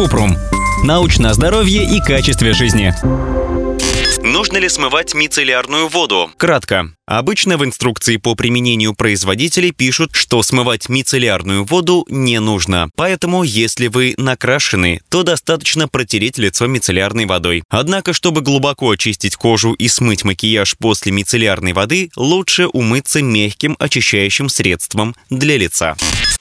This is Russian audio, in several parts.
Купрум. Научное здоровье и качестве жизни. Нужно ли смывать мицеллярную воду? Кратко. Обычно в инструкции по применению производителей пишут, что смывать мицеллярную воду не нужно. Поэтому, если вы накрашены, то достаточно протереть лицо мицеллярной водой. Однако, чтобы глубоко очистить кожу и смыть макияж после мицеллярной воды, лучше умыться мягким очищающим средством для лица.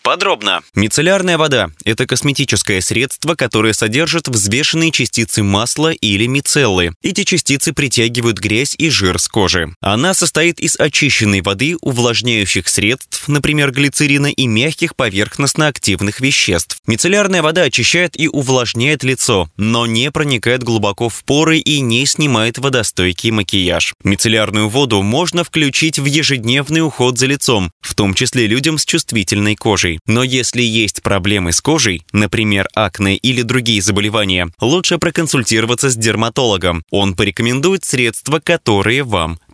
Подробно. Мицеллярная вода – это косметическое средство, которое содержит взвешенные частицы масла или мицеллы. Эти частицы притягивают грязь и жир с кожи. Она состоит из очищенной воды, увлажняющих средств, например, глицерина и мягких поверхностно-активных веществ. Мицеллярная вода очищает и увлажняет лицо, но не проникает глубоко в поры и не снимает водостойкий макияж. Мицеллярную воду можно включить в ежедневный уход за лицом, в том числе людям с чувствительной кожей. Но если есть проблемы с кожей, например, акне или другие заболевания, лучше проконсультироваться с дерматологом. Он порекомендует средства, которые вам